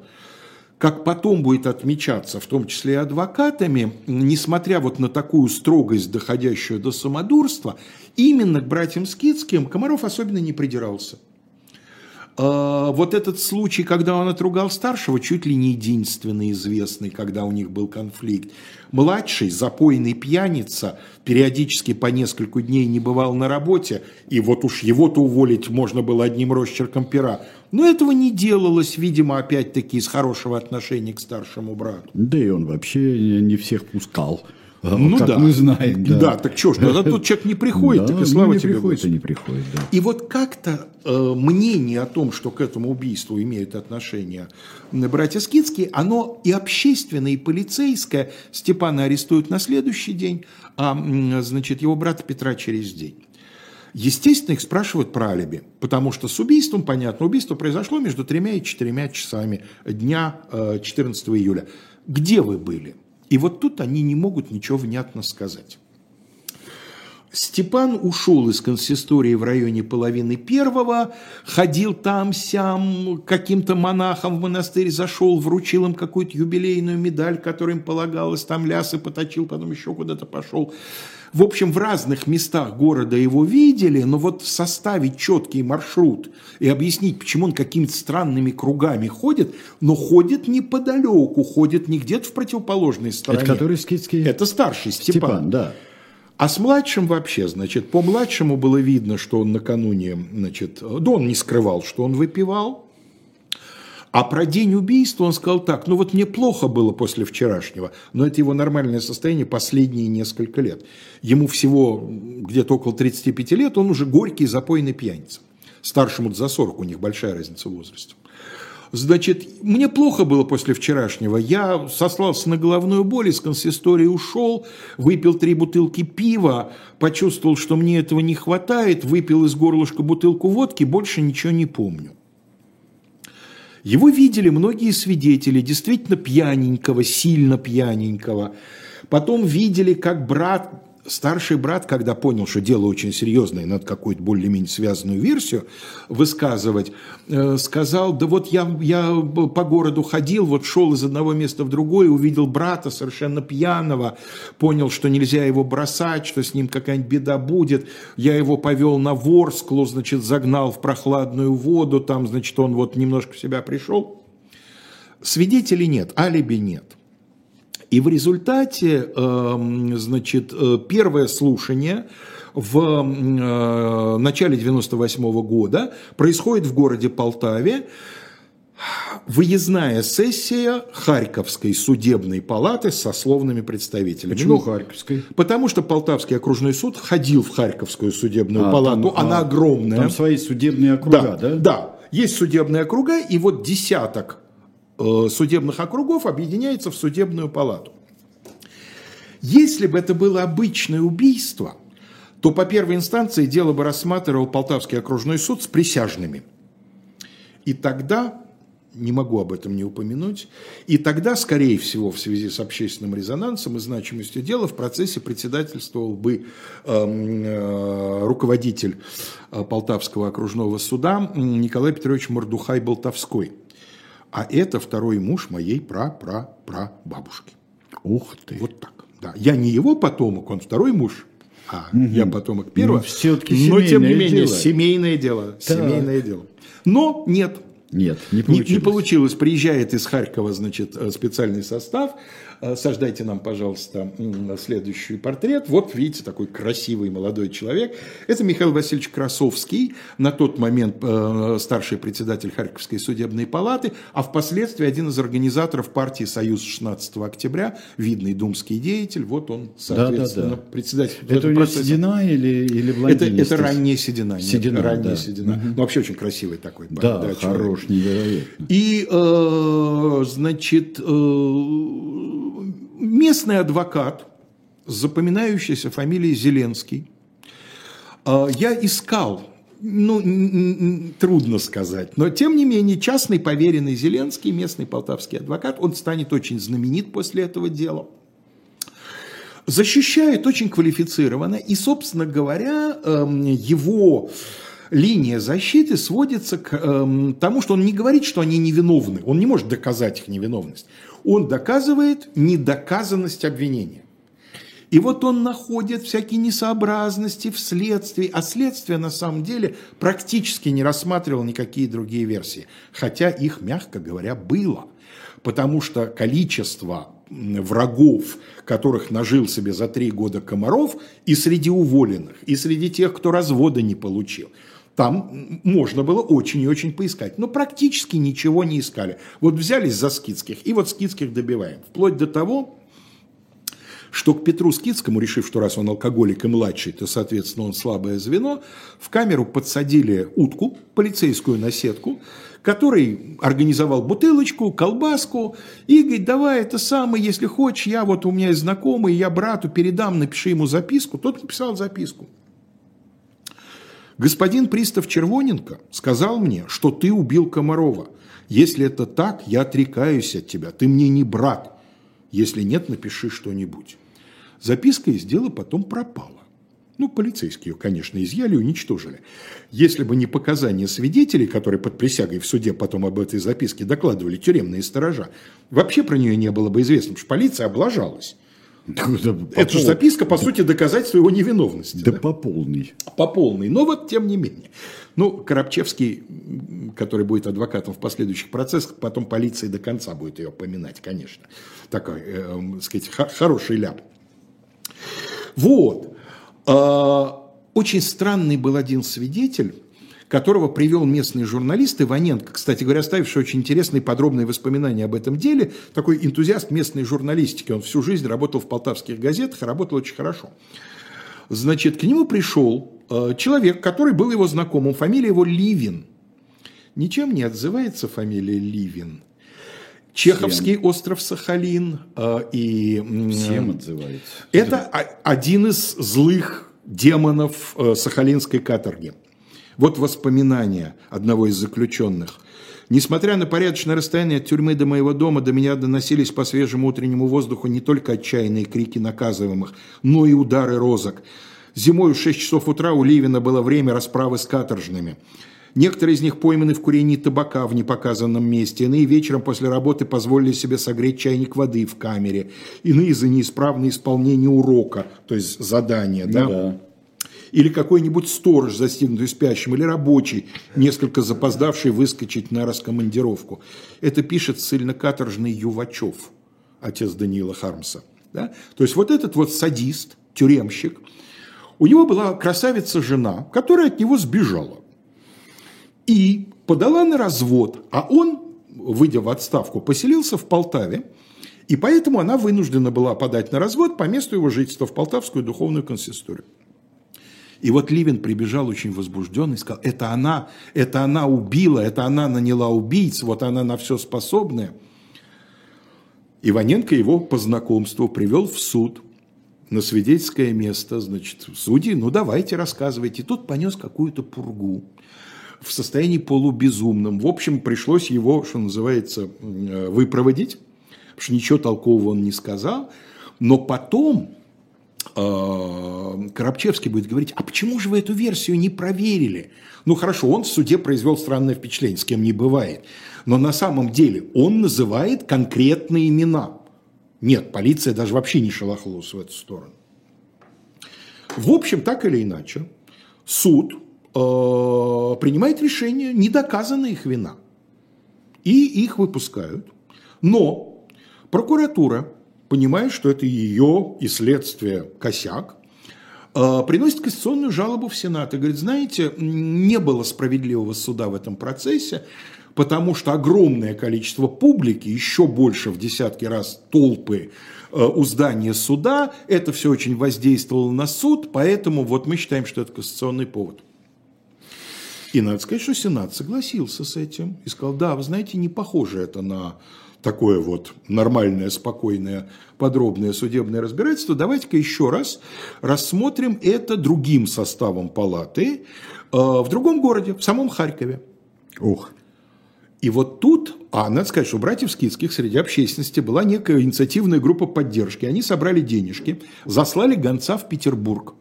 как потом будет отмечаться, в том числе и адвокатами, несмотря вот на такую строгость, доходящую до самодурства, именно к братьям Скидским Комаров особенно не придирался. А, вот этот случай, когда он отругал старшего, чуть ли не единственный известный, когда у них был конфликт. Младший, запойный пьяница, периодически по несколько дней не бывал на работе, и вот уж его-то уволить можно было одним росчерком пера. Но этого не делалось, видимо, опять-таки из хорошего отношения к старшему брату. Да и он вообще не всех пускал. Ну как да. мы знаем. Да, да так что ж, тогда тут человек не приходит, так и ну, слава не тебе. приходит и не приходит, да. И вот как-то э, мнение о том, что к этому убийству имеют отношение братья Скидские, оно и общественное, и полицейское. Степана арестуют на следующий день, а значит, его брата Петра через день. Естественно, их спрашивают про алиби, потому что с убийством, понятно, убийство произошло между тремя и четырьмя часами дня 14 э, июля. Где вы были? И вот тут они не могут ничего внятно сказать. Степан ушел из консистории в районе половины первого, ходил там-сям, каким-то монахом в монастырь зашел, вручил им какую-то юбилейную медаль, которая им полагалась, там лясы поточил, потом еще куда-то пошел. В общем, в разных местах города его видели, но вот составить четкий маршрут и объяснить, почему он какими-то странными кругами ходит, но ходит неподалеку, ходит не где-то в противоположной стороне. Это который скидский? Это старший Степан. Степан, да. А с младшим вообще, значит, по младшему было видно, что он накануне, значит, да он не скрывал, что он выпивал. А про день убийства он сказал так, ну вот мне плохо было после вчерашнего, но это его нормальное состояние последние несколько лет. Ему всего где-то около 35 лет, он уже горький запойный пьяница. Старшему за 40, у них большая разница в возрасте. Значит, мне плохо было после вчерашнего. Я сослался на головную боль, из консистории ушел, выпил три бутылки пива, почувствовал, что мне этого не хватает, выпил из горлышка бутылку водки, больше ничего не помню. Его видели многие свидетели, действительно пьяненького, сильно пьяненького. Потом видели, как брат старший брат, когда понял, что дело очень серьезное, надо какую-то более-менее связанную версию высказывать, э, сказал, да вот я, я по городу ходил, вот шел из одного места в другое, увидел брата совершенно пьяного, понял, что нельзя его бросать, что с ним какая-нибудь беда будет, я его повел на Ворсклу, значит, загнал в прохладную воду, там, значит, он вот немножко в себя пришел. Свидетелей нет, алиби нет. И в результате, эм, значит, э, первое слушание в э, начале 98 года происходит в городе Полтаве выездная сессия Харьковской судебной палаты с сословными представителями. Почему ну, Харьковской? Потому что Полтавский окружной суд ходил в Харьковскую судебную а, палату, там, она а, огромная. Там свои судебные округа, да? Да, да. Есть судебные округа, и вот десяток судебных округов объединяется в судебную палату. Если бы это было обычное убийство, то по первой инстанции дело бы рассматривал Полтавский окружной суд с присяжными. И тогда, не могу об этом не упомянуть, и тогда, скорее всего, в связи с общественным резонансом и значимостью дела, в процессе председательствовал бы эм, э, руководитель э, Полтавского окружного суда Николай Петрович Мордухай-Болтовской – а это второй муж моей пра-пра-пра-бабушки. Ух ты. Вот так. Да. Я не его потомок, он второй муж, а угу. я потомок первого. Ну, все-таки Но, тем не менее, дело. семейное дело. Так. Семейное дело. Но нет. Нет, не получилось. Не, не получилось. Приезжает из Харькова, значит, э, специальный состав, сождайте нам, пожалуйста, следующий портрет. Вот, видите, такой красивый молодой человек. Это Михаил Васильевич Красовский, на тот момент э, старший председатель Харьковской судебной палаты, а впоследствии один из организаторов партии «Союз 16 октября», видный думский деятель. Вот он, соответственно, да, да, да. председатель. Это у него седина или, или блондин? Это, это ранняя седина. Седина, нет, ранняя да. седина. Угу. Ну, вообще очень красивый такой. Да, да хорош, невероятно. И, э, значит, э, местный адвокат с запоминающейся фамилией Зеленский. А, я искал, ну, трудно сказать, но тем не менее частный поверенный Зеленский, местный полтавский адвокат, он станет очень знаменит после этого дела. Защищает очень квалифицированно, и, собственно говоря, эм, его линия защиты сводится к э, тому, что он не говорит, что они невиновны. Он не может доказать их невиновность. Он доказывает недоказанность обвинения. И вот он находит всякие несообразности в следствии, а следствие на самом деле практически не рассматривало никакие другие версии, хотя их, мягко говоря, было. Потому что количество врагов, которых нажил себе за три года Комаров, и среди уволенных, и среди тех, кто развода не получил – там можно было очень и очень поискать. Но практически ничего не искали. Вот взялись за Скидских, и вот Скидских добиваем. Вплоть до того, что к Петру Скидскому, решив, что раз он алкоголик и младший, то, соответственно, он слабое звено, в камеру подсадили утку, полицейскую наседку, который организовал бутылочку, колбаску, и говорит, давай это самое, если хочешь, я вот у меня есть знакомый, я брату передам, напиши ему записку. Тот написал записку. Господин пристав Червоненко сказал мне, что ты убил Комарова. Если это так, я отрекаюсь от тебя. Ты мне не брат. Если нет, напиши что-нибудь. Записка из дела потом пропала. Ну, полицейские ее, конечно, изъяли и уничтожили. Если бы не показания свидетелей, которые под присягой в суде потом об этой записке докладывали тюремные сторожа, вообще про нее не было бы известно, потому что полиция облажалась. Это же записка, по сути, доказательство его невиновности. Да, да по полной. По полной. Но вот тем не менее. Ну, Коробчевский, который будет адвокатом в последующих процессах, потом полиции до конца будет ее поминать, конечно. Такой, э, э, сказать, хороший ляп. Вот. А, очень странный был один свидетель, которого привел местный журналист Иваненко, кстати говоря, оставивший очень интересные подробные воспоминания об этом деле, такой энтузиаст местной журналистики, он всю жизнь работал в полтавских газетах и работал очень хорошо. Значит, к нему пришел э, человек, который был его знакомым, фамилия его Ливин. Ничем не отзывается фамилия Ливин. Чеховский Всем. остров Сахалин э, и... Всем отзывается. Это один из злых демонов э, сахалинской каторги. Вот воспоминания одного из заключенных. Несмотря на порядочное расстояние от тюрьмы до моего дома, до меня доносились по свежему утреннему воздуху не только отчаянные крики наказываемых, но и удары розок. Зимой в 6 часов утра у Ливина было время расправы с каторжными. Некоторые из них пойманы в курении табака в непоказанном месте, иные вечером после работы позволили себе согреть чайник воды в камере, иные за неисправное исполнение урока, то есть задания. Ну, да? Или какой-нибудь сторож, застигнутый спящим, или рабочий, несколько запоздавший выскочить на раскомандировку. Это пишет ссыльно-каторжный Ювачев, отец Даниила Хармса. Да? То есть вот этот вот садист, тюремщик, у него была красавица-жена, которая от него сбежала и подала на развод, а он, выйдя в отставку, поселился в Полтаве, и поэтому она вынуждена была подать на развод по месту его жительства в Полтавскую духовную консисторию. И вот Ливин прибежал очень возбужденный сказал, это она, это она убила, это она наняла убийц, вот она на все способная. Иваненко его по знакомству привел в суд на свидетельское место, значит, судьи, ну давайте рассказывайте. И тут понес какую-то пургу в состоянии полубезумном. В общем, пришлось его, что называется, э, выпроводить, потому что ничего толкового он не сказал. Но потом Коробчевский будет говорить, а почему же вы эту версию не проверили? Ну хорошо, он в суде произвел странное впечатление, с кем не бывает. Но на самом деле он называет конкретные имена. Нет, полиция даже вообще не шелохнулась в эту сторону. В общем, так или иначе, суд Э, принимает решение, не доказана их вина. И их выпускают. Но прокуратура, понимая, что это ее и следствие косяк, э, приносит кассационную жалобу в Сенат и говорит, знаете, не было справедливого суда в этом процессе, потому что огромное количество публики, еще больше в десятки раз толпы э, у здания суда, это все очень воздействовало на суд, поэтому вот мы считаем, что это кассационный повод. И надо сказать, что Сенат согласился с этим и сказал, да, вы знаете, не похоже это на такое вот нормальное, спокойное, подробное судебное разбирательство. Давайте-ка еще раз рассмотрим это другим составом палаты э, в другом городе, в самом Харькове. Ух. И вот тут, а надо сказать, что у братьев Скидских среди общественности была некая инициативная группа поддержки. Они собрали денежки, заслали гонца в Петербург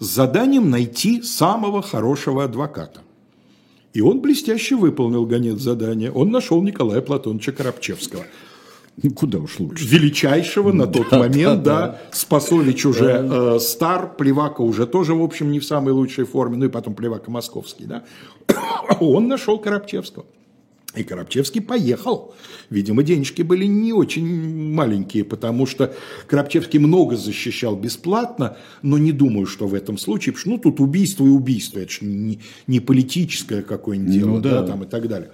с заданием найти самого хорошего адвоката. И он блестяще выполнил гонец задания. Он нашел Николая Платоновича Коробчевского. Ну, куда уж лучше. Величайшего на тот да, момент, да. да. Спасович уже э, стар, Плевака уже тоже, в общем, не в самой лучшей форме, ну и потом Плевака московский, да. Он нашел Коробчевского. И Коробчевский поехал. Видимо, денежки были не очень маленькие, потому что Коробчевский много защищал бесплатно, но не думаю, что в этом случае, потому что ну, тут убийство и убийство, это же не, не политическое какое-нибудь дело, ну, да. да, там и так далее.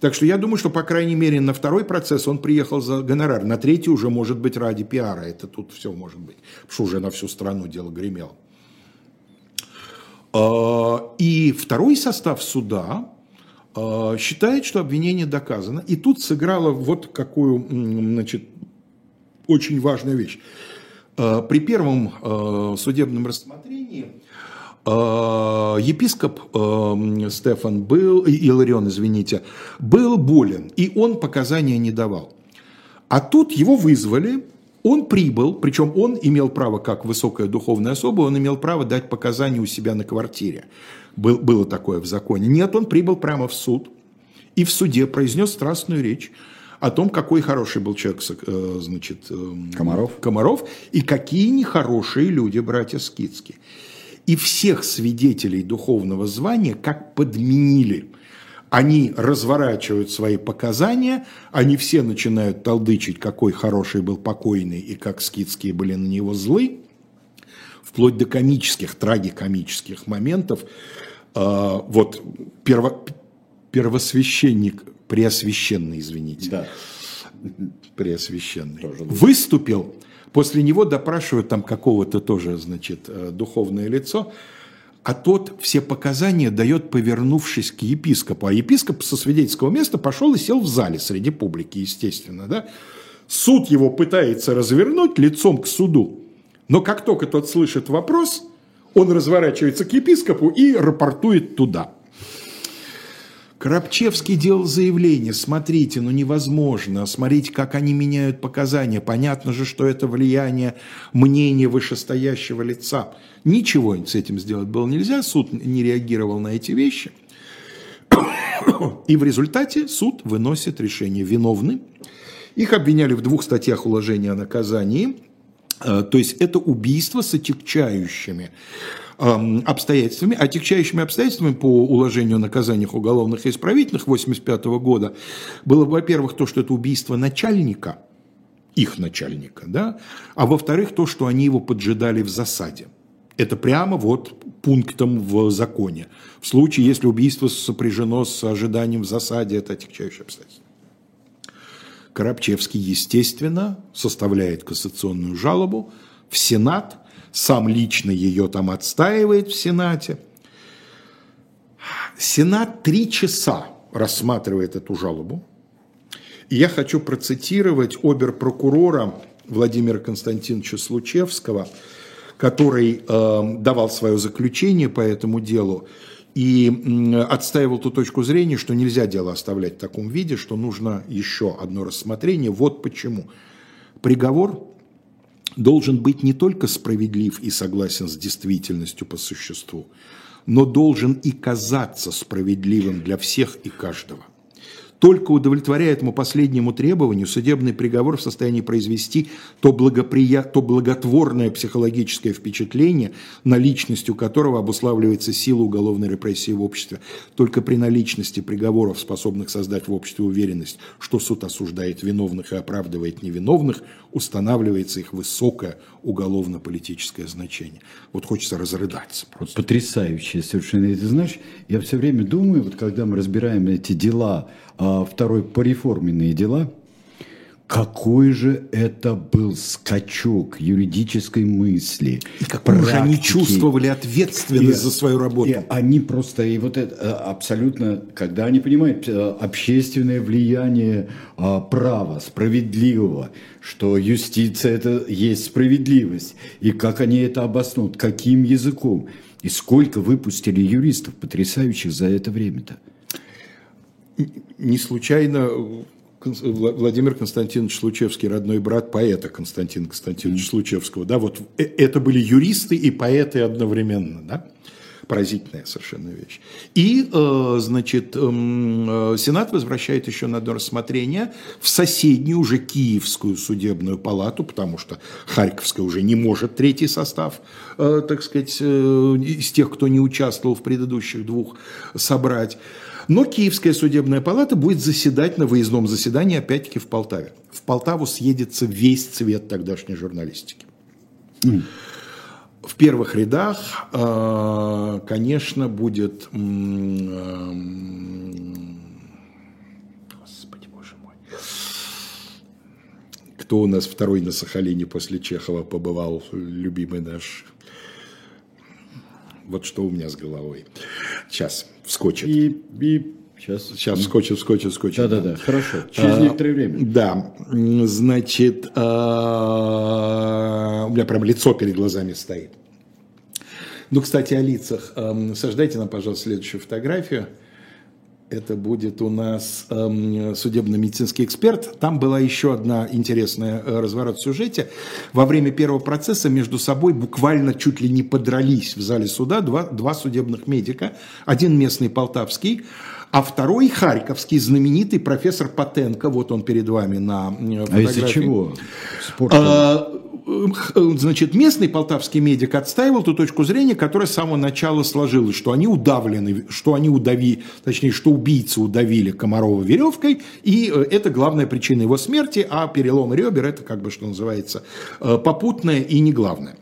Так что я думаю, что, по крайней мере, на второй процесс он приехал за гонорар, на третий уже может быть ради пиара, это тут все может быть, потому что уже на всю страну дело гремело. А, и второй состав суда, считает, что обвинение доказано. И тут сыграла вот какую, значит, очень важную вещь. А, при первом а, судебном рассмотрении епископ Стефан был, Иларион, извините, был болен, и он показания не давал. А тут его вызвали, Он прибыл, причем он имел право, как высокая духовная особа, он имел право дать показания у себя на квартире. Был, было такое в законе. Нет, он прибыл прямо в суд и в суде произнес страстную речь о том, какой хороший был человек, э, значит, э, Комаров. Комаров и какие нехорошие люди братья Скидские. И всех свидетелей духовного звания как подменили. Они разворачивают свои показания, они все начинают толдычить, какой хороший был покойный и как скидские были на него злы, вплоть до комических, трагикомических моментов. А, вот перво, первосвященник, преосвященный, извините, Да. преосвященный, Тоже выступил, после него допрашивают там какого-то тоже, значит, э, духовное лицо, а тот все показания дает, повернувшись к епископу. А епископ со свидетельского места пошел и сел в зале среди публики, естественно. Да? Суд его пытается развернуть лицом к суду. Но как только тот слышит вопрос, он разворачивается к епископу и рапортует туда. Коробчевский делал заявление, смотрите, ну невозможно, смотрите, как они меняют показания, понятно же, что это влияние мнения вышестоящего лица. Ничего с этим сделать было нельзя, суд не реагировал на эти вещи. И в результате суд выносит решение виновны. Их обвиняли в двух статьях уложения о наказании, то есть это убийство с отягчающими эм, обстоятельствами. Отягчающими обстоятельствами по уложению наказаниях уголовных и исправительных 1985 года было, во-первых, то, что это убийство начальника, их начальника, да, а во-вторых, то, что они его поджидали в засаде. Это прямо вот пунктом в законе. В случае, если убийство сопряжено с ожиданием в засаде, это отягчающее обстоятельство. Коробчевский, естественно, составляет кассационную жалобу в Сенат, сам лично ее там отстаивает в Сенате. Сенат три часа рассматривает эту жалобу. И я хочу процитировать обер-прокурора Владимира Константиновича Случевского, который э, давал свое заключение по этому делу и отстаивал ту точку зрения, что нельзя дело оставлять в таком виде, что нужно еще одно рассмотрение. Вот почему. Приговор должен быть не только справедлив и согласен с действительностью по существу, но должен и казаться справедливым для всех и каждого. Только удовлетворяя этому последнему требованию, судебный приговор в состоянии произвести то, благоприя... то благотворное психологическое впечатление, наличностью которого обуславливается сила уголовной репрессии в обществе. Только при наличности приговоров, способных создать в обществе уверенность, что суд осуждает виновных и оправдывает невиновных, устанавливается их высокое уголовно-политическое значение. Вот хочется разрыдаться просто. потрясающе совершенно. И ты знаешь, я все время думаю, вот когда мы разбираем эти дела, а, второй пореформенные дела, какой же это был скачок юридической мысли. И какую же они практики. чувствовали ответственность И- за свою работу. И они просто, и вот это э, абсолютно, когда они понимают э, общественное влияние а, права, справедливого, что юстиция это есть справедливость, и как они это обоснуют, каким языком, и сколько выпустили юристов потрясающих за это время-то. Не случайно э, Владимир Константинович Случевский, родной брат поэта Константина Константиновича Случевского. Да, вот э- это были юристы и поэты одновременно. Да? Поразительная совершенно вещь. И, э, значит, эм, э, Сенат возвращает еще на одно рассмотрение в соседнюю уже Киевскую судебную палату, потому что Харьковская уже не может третий состав, так сказать, из тех, кто не участвовал в предыдущих двух, собрать. Но Киевская судебная палата будет заседать на выездном заседании опять-таки в Полтаве. В Полтаву съедется весь цвет тогдашней журналистики. В первых рядах, э, конечно, будет... эм, Господи, боже мой. Кто у нас второй на Сахалине после Чехова побывал, любимый наш? Вот что у меня с головой. Сейчас, вскочит. И, и сейчас. Сейчас вскочит, вскочит, вскочит. Да-да-да, хорошо. Через А, некоторое время. Да, значит, а, у меня прям лицо перед глазами стоит. Ну, кстати, о лицах. Эм, Сождайте нам, пожалуйста, следующую фотографию. Это будет у нас эм, судебно-медицинский эксперт. Там была еще одна интересная э, разворот в сюжете. Во время первого процесса между собой буквально чуть ли не подрались в зале суда два, два судебных медика. Один местный полтавский, а второй харьковский знаменитый профессор Потенко. Вот он перед вами на фотографии. А из-за чего? Спорт. А, значит, местный полтавский медик отстаивал ту точку зрения, которая с самого начала сложилась, что они удавлены, что они удави, точнее, что убийцы удавили Комарова веревкой, и э, это главная причина его смерти, а перелом ребер это, как бы, что называется, э, попутное и не главное.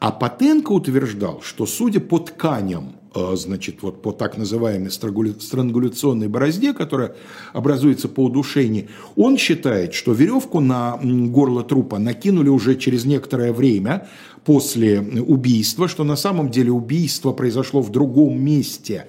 А Потенко утверждал, что судя по тканям Э, значит, вот по так называемой странгуляционной борозде, которая образуется по удушению, он считает, что веревку на горло трупа накинули уже через некоторое время после убийства, что на самом деле убийство произошло в другом месте.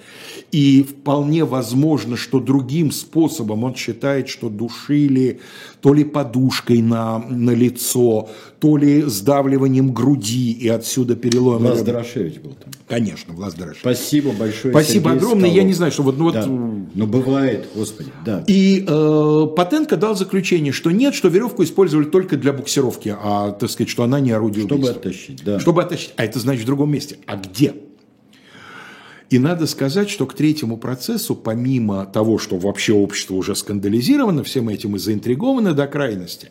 И вполне возможно, что другим способом он считает, что душили то ли подушкой на, на лицо, то ли сдавливанием груди, и отсюда перелом. Влас Дорошевич был там. Конечно, Влас Дорошевич. Спасибо большое. Спасибо Сергей огромное. Скалов. Я не знаю, что вот... Ну, да. вот... ну бывает, господи, да. И э, Потенко дал заключение, что нет, что веревку использовали только для буксировки, а, так сказать, что она не орудие Чтобы убийства. оттащить, да. Чтобы оттащить. А это значит в другом месте. А где? И надо сказать, что к третьему процессу, помимо того, что вообще общество уже скандализировано всем этим и заинтриговано до крайности,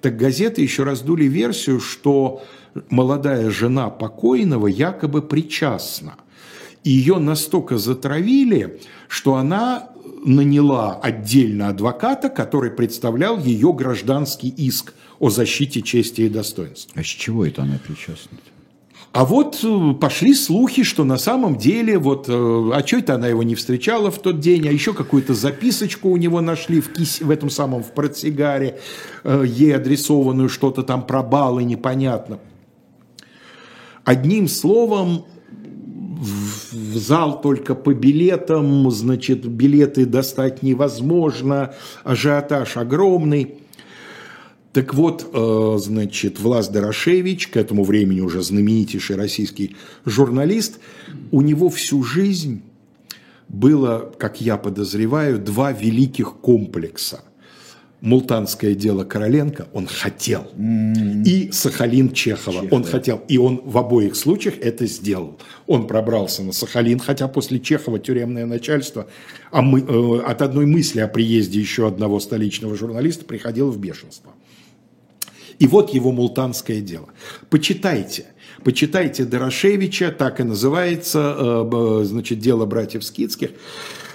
так газеты еще раздули версию, что молодая жена покойного якобы причастна. И ее настолько затравили, что она наняла отдельно адвоката, который представлял ее гражданский иск о защите чести и достоинства. А с чего это она причастна? А вот э, пошли слухи, что на самом деле, вот, э, а что это она его не встречала в тот день, а еще какую-то записочку у него нашли в, кис, в этом самом, в портсигаре, э, ей адресованную, что-то там про баллы, непонятно. Одним словом, в зал только по билетам, значит, билеты достать невозможно, ажиотаж огромный. Так вот, э, значит, Влас Дорошевич, к этому времени уже знаменитейший российский журналист, у него всю жизнь было, как я подозреваю, два великих комплекса. Мултанское дело Короленко он хотел. И Сахалин Чехова Чех, он хотел. И он в обоих случаях это сделал. Он пробрался на Сахалин, хотя после Чехова тюремное начальство а мы, э, от одной мысли о приезде еще одного столичного журналиста приходило в бешенство. И вот его мултанское дело. Почитайте. Почитайте Дорошевича, так и называется, э, значит, дело братьев Скидских.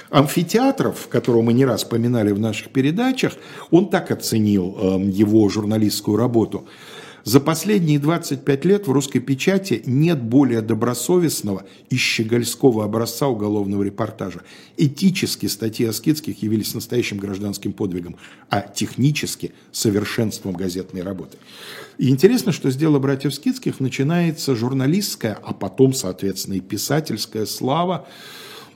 Амфитеатров, которого мы не раз вспоминали в наших передачах, он так оценил э, его журналистскую работу – за последние 25 лет в русской печати нет более добросовестного и щегольского образца уголовного репортажа. Этически статьи Аскетских явились настоящим гражданским подвигом, а технически – совершенством газетной работы. И интересно, что с дела братьев Скидских начинается журналистская, а потом, соответственно, и писательская слава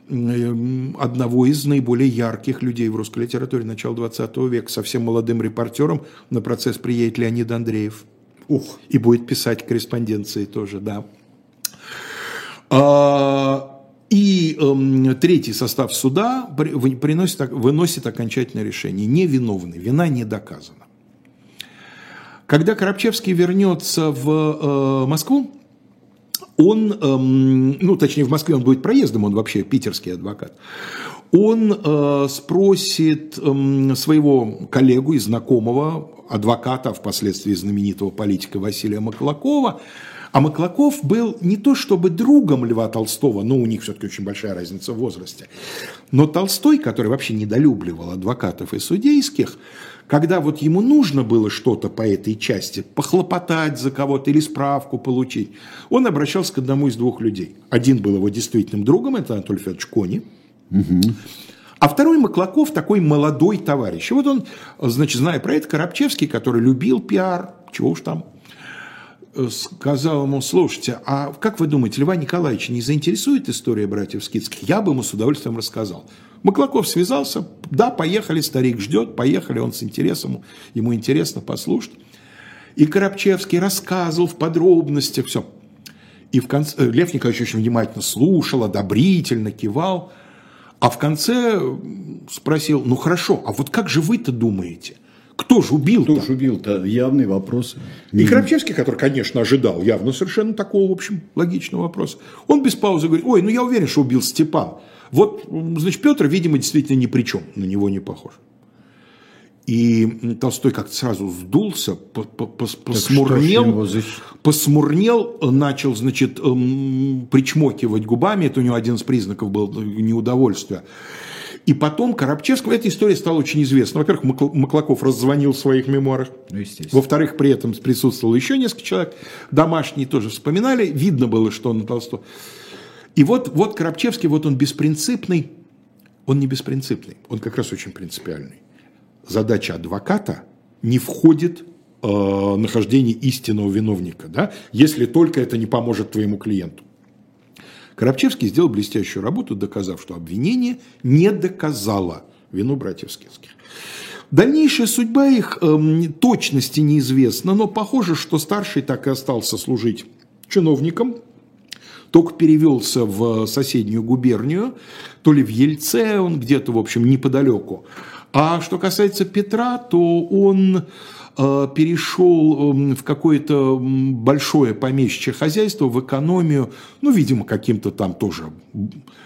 одного из наиболее ярких людей в русской литературе начала 20 века. Совсем молодым репортером на процесс приедет Леонид Андреев. Ух, и будет писать корреспонденции тоже, да. А, и э, третий состав суда приносит, выносит окончательное решение. Невиновный, вина не доказана. Когда Коробчевский вернется в э, Москву, он, эм, ну, точнее, в Москве он будет проездом, он вообще питерский адвокат, он э, спросит э, своего коллегу и знакомого, адвоката, впоследствии знаменитого политика Василия Маклакова, а Маклаков был не то чтобы другом Льва Толстого, но у них все-таки очень большая разница в возрасте, но Толстой, который вообще недолюбливал адвокатов и судейских, когда вот ему нужно было что-то по этой части, похлопотать за кого-то или справку получить, он обращался к одному из двух людей. Один был его действительным другом, это Анатолий Федорович Кони, угу. А второй Маклаков такой молодой товарищ. И вот он, значит, зная про это, Коробчевский, который любил пиар, чего уж там, э, сказал ему, слушайте, а как вы думаете, Льва Николаевича не заинтересует история братьев Скидских? Я бы ему с удовольствием рассказал. Маклаков связался, да, поехали, старик ждет, поехали, он с интересом, ему интересно послушать. И Коробчевский рассказывал в подробностях все. И в конце, э, Лев Николаевич очень внимательно слушал, одобрительно кивал. А в конце спросил, ну хорошо, а вот как же вы-то думаете? Кто же убил-то? Кто же убил-то? Явный вопрос. И Крапчевский, который, конечно, ожидал явно совершенно такого, в общем, логичного вопроса, он без паузы говорит, ой, ну я уверен, что убил Степан. Вот, значит, Петр, видимо, действительно ни при чем, на него не похож. И Толстой как-то сразу сдулся, посмурнел, посмурнел, начал, значит, эм, причмокивать губами, это у него один из признаков был неудовольствия. И потом Коробчевского, эта история стала очень известна. Во-первых, Маклаков раззвонил в своих мемуарах. Ну, Во-вторых, при этом присутствовало еще несколько человек. Домашние тоже вспоминали. Видно было, что он на Толстого. И вот, вот Коробчевский, вот он беспринципный. Он не беспринципный, он как раз очень принципиальный задача адвоката не входит э, нахождение истинного виновника, да, если только это не поможет твоему клиенту. Коробчевский сделал блестящую работу, доказав, что обвинение не доказало вину братьев Скетских. Дальнейшая судьба их э, точности неизвестна, но похоже, что старший так и остался служить чиновником, только перевелся в соседнюю губернию, то ли в Ельце, он где-то, в общем, неподалеку а что касается Петра, то он э, перешел эм, в какое-то большое помещичье хозяйство, в экономию, ну, видимо, каким-то там тоже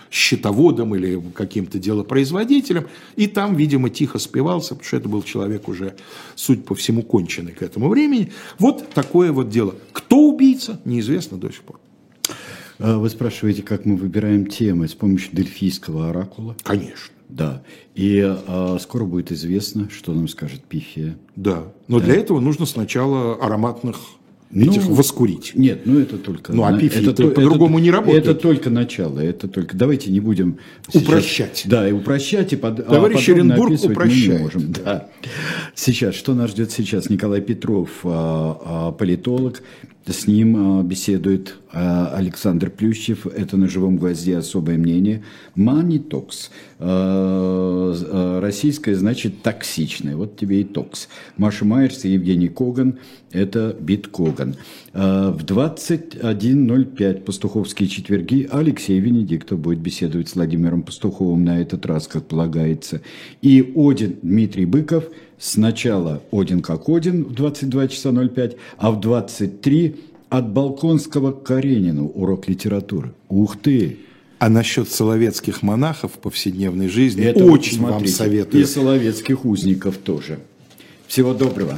счетоводом или каким-то делопроизводителем, и там, видимо, тихо спивался, потому что это был человек уже, суть по всему, конченый к этому времени. Вот такое вот дело. Кто убийца, неизвестно до сих пор. А вы спрашиваете, как мы выбираем темы с помощью дельфийского оракула? Конечно. Да. И а, скоро будет известно, что нам скажет Пифия. Да. Но да. для этого нужно сначала ароматных этих ну, воскурить. Нет, ну это только... Ну, а пифи это, по-другому не работает. Это только начало, это только... Давайте не будем... Сейчас, упрощать. Да, и упрощать, и под, Товарищ а Оренбург упрощает. Мы не можем, да. Сейчас, что нас ждет сейчас? Николай Петров, а, а, политолог, с ним а, беседует а, Александр Плющев. Это на живом гвозде особое мнение. Манитокс. А, российское значит токсичное. Вот тебе и токс. Маша Майерс и Евгений Коган. Это Биткоган. В 21.05 пастуховские четверги Алексей Венедиктов будет беседовать с Владимиром Пастуховым на этот раз, как полагается. И Один Дмитрий Быков – Сначала Один как Один в 22 часа 05, а в 23 от Балконского к Каренину урок литературы. Ух ты! А насчет соловецких монахов в повседневной жизни Это очень вам советую. И соловецких узников тоже. Всего доброго.